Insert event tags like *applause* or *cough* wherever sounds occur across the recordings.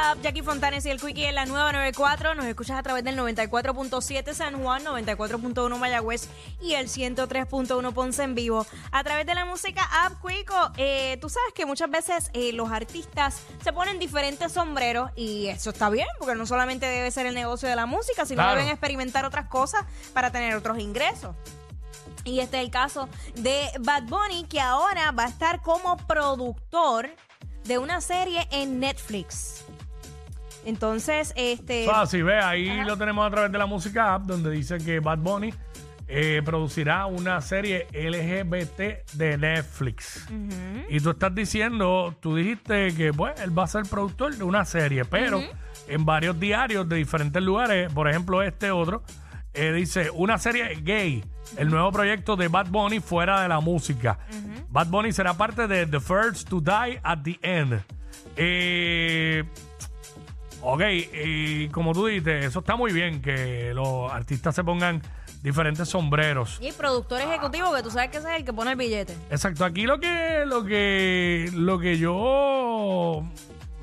What's up, Jackie Fontanes y el Quickie en la nueva 94. Nos escuchas a través del 94.7 San Juan, 94.1 Mayagüez y el 103.1 Ponce en vivo. A través de la música App Quico, eh, tú sabes que muchas veces eh, los artistas se ponen diferentes sombreros y eso está bien, porque no solamente debe ser el negocio de la música, sino Claro. deben experimentar otras cosas para tener otros ingresos. Y este es el caso de Bad Bunny, que ahora va a estar como productor de una serie en Netflix. Entonces, este. Eso así, ve, ahí Ajá. lo tenemos a través de la música app, donde dice que Bad Bunny eh, producirá una serie LGBT de Netflix. Y tú estás diciendo, tú dijiste que pues, él va a ser productor de una serie, pero en varios diarios de diferentes lugares, por ejemplo este otro, eh, dice una serie gay, el nuevo proyecto de Bad Bunny fuera de la música. Bad Bunny será parte de The First to Die at the End. Eh, Ok, y como tú dices, eso está muy bien que los artistas se pongan diferentes sombreros. Y productor ejecutivo, que tú sabes que ese es el que pone el billete. Exacto, aquí lo que lo que lo que yo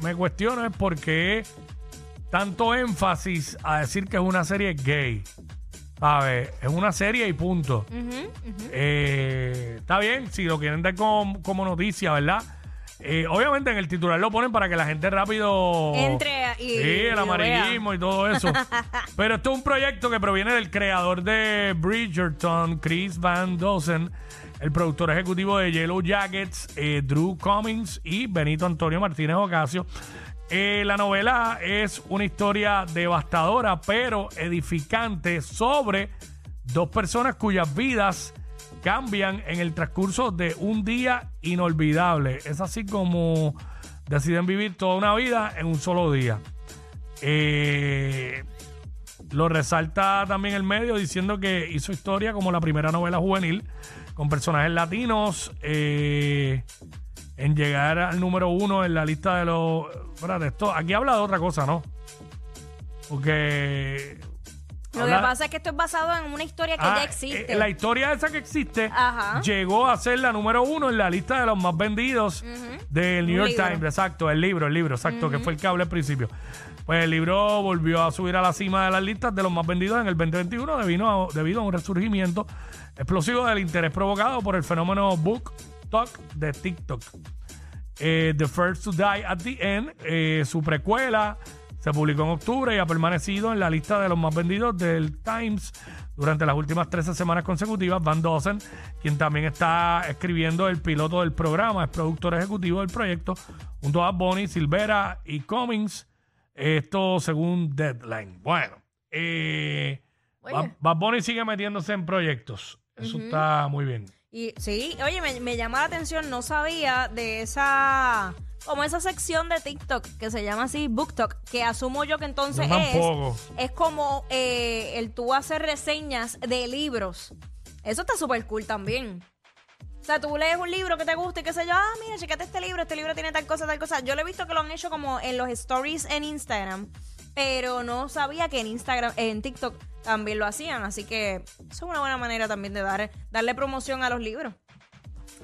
me cuestiono es por qué tanto énfasis a decir que es una serie gay. ¿Sabes? Es una serie y punto. Eh, está bien, si lo quieren dar como, como noticia, ¿verdad? Eh, obviamente en el titular lo ponen para que la gente rápido Entre y- sí, el amarillismo y todo eso. *laughs* Pero esto es un proyecto que proviene del creador de Bridgerton, Chris Van Dosen, el productor ejecutivo de Yellow Jackets, eh, Drew Cummings y Benito Antonio Martínez Ocasio. Eh, la novela es una historia devastadora pero edificante sobre dos personas cuyas vidas cambian en el transcurso de un día inolvidable. Es así como deciden vivir toda una vida en un solo día. Eh, lo resalta también el medio diciendo que hizo historia como la primera novela juvenil con personajes latinos eh, en llegar al número uno en la lista de los... Espérate, esto, aquí habla de otra cosa, ¿no? Porque... Lo que pasa es que esto es basado en una historia que Ah, ya existe. eh, la historia esa que existe Ajá. llegó a ser la número uno en la lista de los más vendidos del New Un York libro. Times. Exacto, el libro, el libro, exacto, que fue el que hablé al principio. Pues el libro volvió a subir a la cima de las listas de los más vendidos en el 2021 debido a, debido a un resurgimiento explosivo del interés provocado por el fenómeno Book Talk de TikTok. Eh, the First to Die at the End, eh, su precuela, se publicó en octubre y ha permanecido en la lista de los más vendidos del Times durante las últimas 13 semanas consecutivas. Van Dosen, quien también está escribiendo el piloto del programa, es productor ejecutivo del proyecto, junto a Bonnie, Silvera y Cummings. Esto según Deadline. Bueno, eh, Bad Bunny sigue metiéndose en proyectos. Eso está muy bien. Y sí, oye, me, me llama la atención, no sabía de esa, como esa sección de TikTok que se llama así BookTok, que asumo yo que entonces Yo es, es como eh, el tú hacer reseñas de libros. Eso está súper cool también. O sea, tú lees un libro que te gusta y qué sé yo, ah, mira, checate este libro, este libro tiene tal cosa, tal cosa. Yo lo he visto que lo han hecho como en los stories en Instagram, pero no sabía que en Instagram, en TikTok también lo hacían, así que eso es una buena manera también de dar, darle promoción a los libros.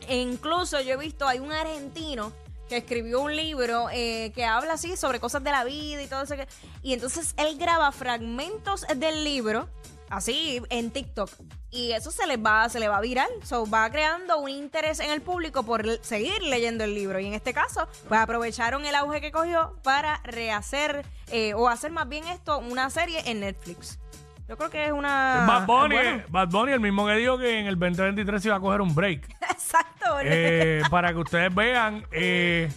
E incluso yo he visto, hay un argentino que escribió un libro eh, que habla así sobre cosas de la vida y todo eso. que- y entonces él graba fragmentos del libro, así, en TikTok. Y eso se les va, se le va viral. So, va creando un interés en el público por seguir leyendo el libro. Y en este caso, pues aprovecharon el auge que cogió para rehacer, eh, o hacer más bien esto, una serie en Netflix. Yo creo que es una... Bad Bunny, bueno. Bad Bunny, el mismo que dijo que en el 2023 iba a coger un break. *laughs* Exacto. Eh, para que ustedes vean, eh,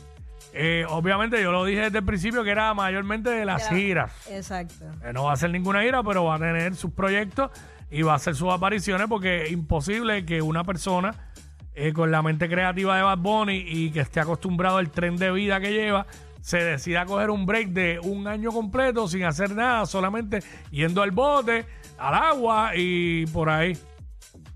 eh, obviamente yo lo dije desde el principio que era mayormente de las Ya. giras. Exacto. Eh, no va a hacer ninguna gira, pero va a tener sus proyectos y va a hacer sus apariciones porque es imposible que una persona eh, con la mente creativa de Bad Bunny y que esté acostumbrado al tren de vida que lleva, se decida coger un break de un año completo sin hacer nada, solamente yendo al bote, al agua y por ahí.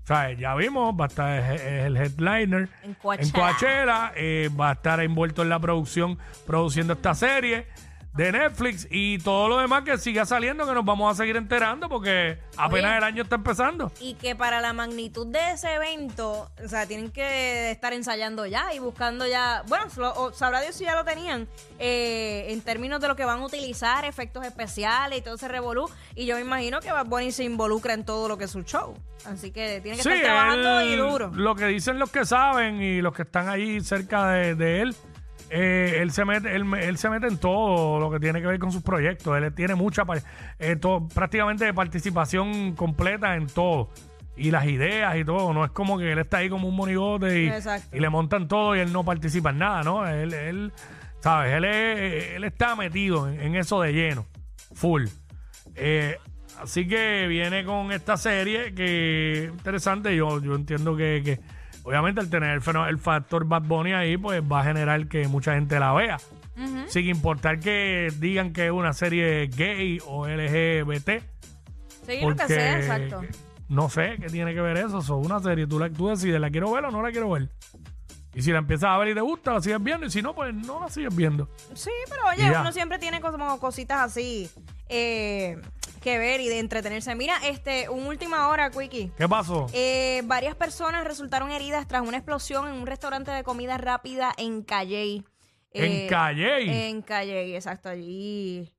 O sea, ya vimos, va a estar es- es el headliner En Coachella. Coachella, eh, va a estar envuelto en la producción, produciendo esta serie de Netflix y todo lo demás que siga saliendo, que nos vamos a seguir enterando porque apenas Oye. el año está empezando. Y que para la magnitud de ese evento, o sea, tienen que estar ensayando ya y buscando ya. Bueno, lo- o sabrá Dios si ya lo tenían eh, en términos de lo que van a utilizar, efectos especiales y todo ese revolú. Y yo me imagino que Bad Bunny se involucra en todo lo que es su show. Así que tiene que Sí, estar trabajando él- y duro. Lo que dicen los que saben y los que están allí cerca de, de él, eh, él se mete, él, él se mete en todo lo que tiene que ver con sus proyectos. Él tiene mucha, eh, prácticamente participación completa en todo. Y las ideas y todo. No es como que él está ahí como un monigote y, le montan todo y él no participa en nada, ¿no? Él, él ¿sabes? Él, es- él está metido en, en eso de lleno, full. Eh, así que viene con esta serie que interesante. Yo, yo entiendo que, que obviamente al tener el, fenó- el factor Bad Bunny ahí, pues va a generar que mucha gente la vea. Sin importar que digan que es una serie gay o LGBT. Sí, lo que sea, exacto. No sé qué tiene que ver eso. Es una serie. Tú, la, tú decides, ¿la quiero ver o no la quiero ver? Y si la empiezas a ver y te gusta, la sigues viendo. Y si no, pues no la sigues viendo. Sí, pero oye, Y ya. uno siempre tiene como cositas así eh, que ver y de entretenerse. Mira, este, un última hora, Quickie. ¿Qué pasó? Eh, varias personas resultaron heridas tras una explosión en un restaurante de comida rápida en Calley. ¿En Calley? En Calley, exacto, allí.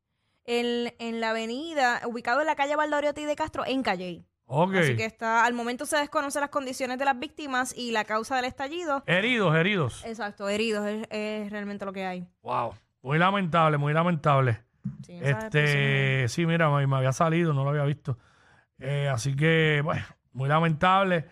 En, en la avenida, ubicado en la calle Valdoriotti de Castro, en Calley. ok. Así que está, al momento se desconocen las condiciones de las víctimas y la causa del estallido. Heridos, heridos. Exacto, heridos es, es realmente lo que hay. Wow. Muy lamentable, muy lamentable. Sí, Este, sí, mira, me, me había salido, no lo había visto. Eh, así que, bueno, muy lamentable.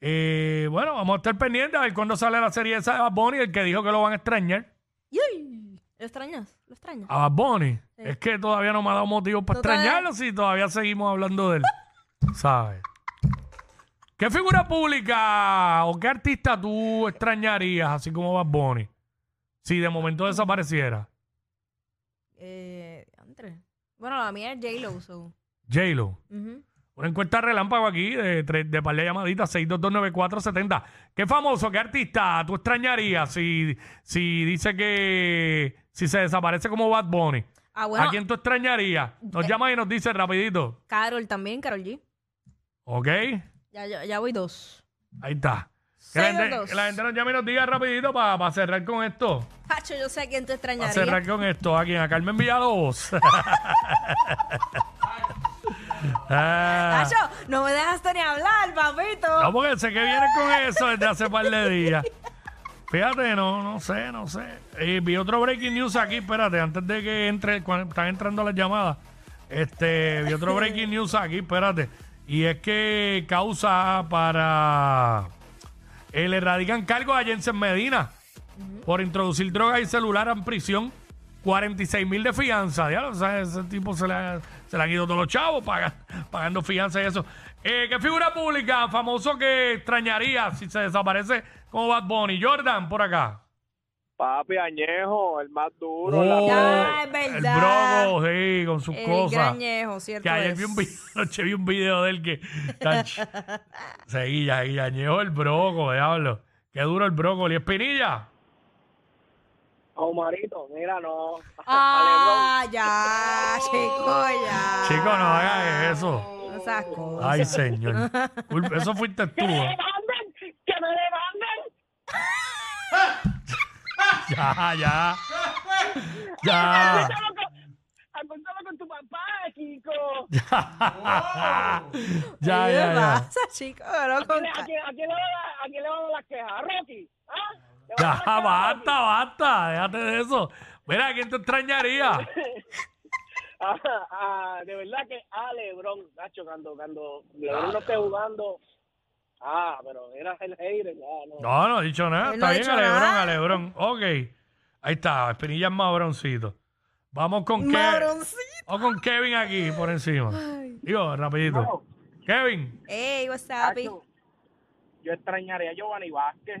Eh, bueno, vamos a estar pendientes a ver cuándo sale la serie esa de Bad Bunny, el que dijo que lo van a extrañar. ¡Yay! ¿Lo extrañas? ¿Lo extrañas? A Bad Bunny. Es que todavía no me ha dado motivo para extrañarlo si todavía seguimos hablando de él. *laughs* ¿Sabes? ¿Qué figura pública o qué artista tú extrañarías, así como Bad Bunny? Si de momento desapareciera. Eh. Bueno, la mía es J-Lo. So. J-Lo. Ujú. Una encuesta relámpago aquí de, tres- de par de llamaditas, 6229470. ¿Qué famoso, qué artista tú extrañarías si, si dice que si se desaparece como Bad Bunny? Ah, bueno, ¿A quién tú extrañarías? Nos llama y nos dice rapidito. Carol también, Carol G. ¿Ok? Ya, ya, ya voy dos. Ahí está. Que la, Seis gente, dos. que la gente nos llame y nos diga rapidito para cerrar con esto. Hacho, yo sé a quién te Para extrañaría. cerrar con esto. ¿A quién? A Carmen Villalobos. *laughs* Ah. No me dejaste ni hablar, papito. No, porque sé que viene con eso desde hace par de días. Fíjate, no, no sé, no sé. Vi otro breaking news aquí, espérate, antes de que entre, cuando están entrando las llamadas. Este, vi otro *laughs* breaking news aquí, espérate. Y es que causa para. eh, le radican cargos a Jensen Medina por introducir drogas y celular en prisión. 46 mil de fianza. Diablo, o sea, ese tipo se le, ha- se le han ido todos los chavos paga- *laughs* pagando fianza y eso. Eh, ¿Qué figura pública famoso que extrañaría si se desaparece como Bad Bunny? Jordan, por acá. Papi Añejo, el más duro. Oh, la- Ya, es el verdad. broco, sí, con sus El cosas. grañejo, ¿cierto? Que ayer es. vi un video, *laughs* anoche vi un video de él que. Seguía, *laughs* y añejo el broco, diablo. Qué duro el brócoli. ¿Espinilla? Omarito, mira, no. *laughs* Ah, ya, chico, ya. Chico, no hagas eso. No seas cosas. Ay, señor. Culpa- Eso fuiste *laughs* tú. ¿eh? demanden! ¡Que me demanden! *laughs* Ya, ya. Ya. Acostaba con tu papá, Kiko. Ya, ¿Qué ya, le ya. pasa, chico? No, ¿A con- quién, a quién- le van a- a quién le van a dar las quejas? ¿A Rocky? ¿Ah? ¿Le van a Ya, basta, basta. Déjate de eso. Mira, ¿a quién te extrañaría? *laughs* Ah, ah, de verdad que a Lebron, Nacho, cuando, cuando Lebron no esté jugando. Ah, pero era el hater, ya, no. No, no he dicho nada. Él no Está ha bien, dicho a Lebron, nada. a Lebron. Ok. Ahí está, Espinilla es más broncito. Vamos con Kevin. Mabroncito. Vamos con Kevin aquí por encima. Digo, rapidito. Kevin. Ey, what's up? Nacho, yo extrañaría a Giovanni Vázquez.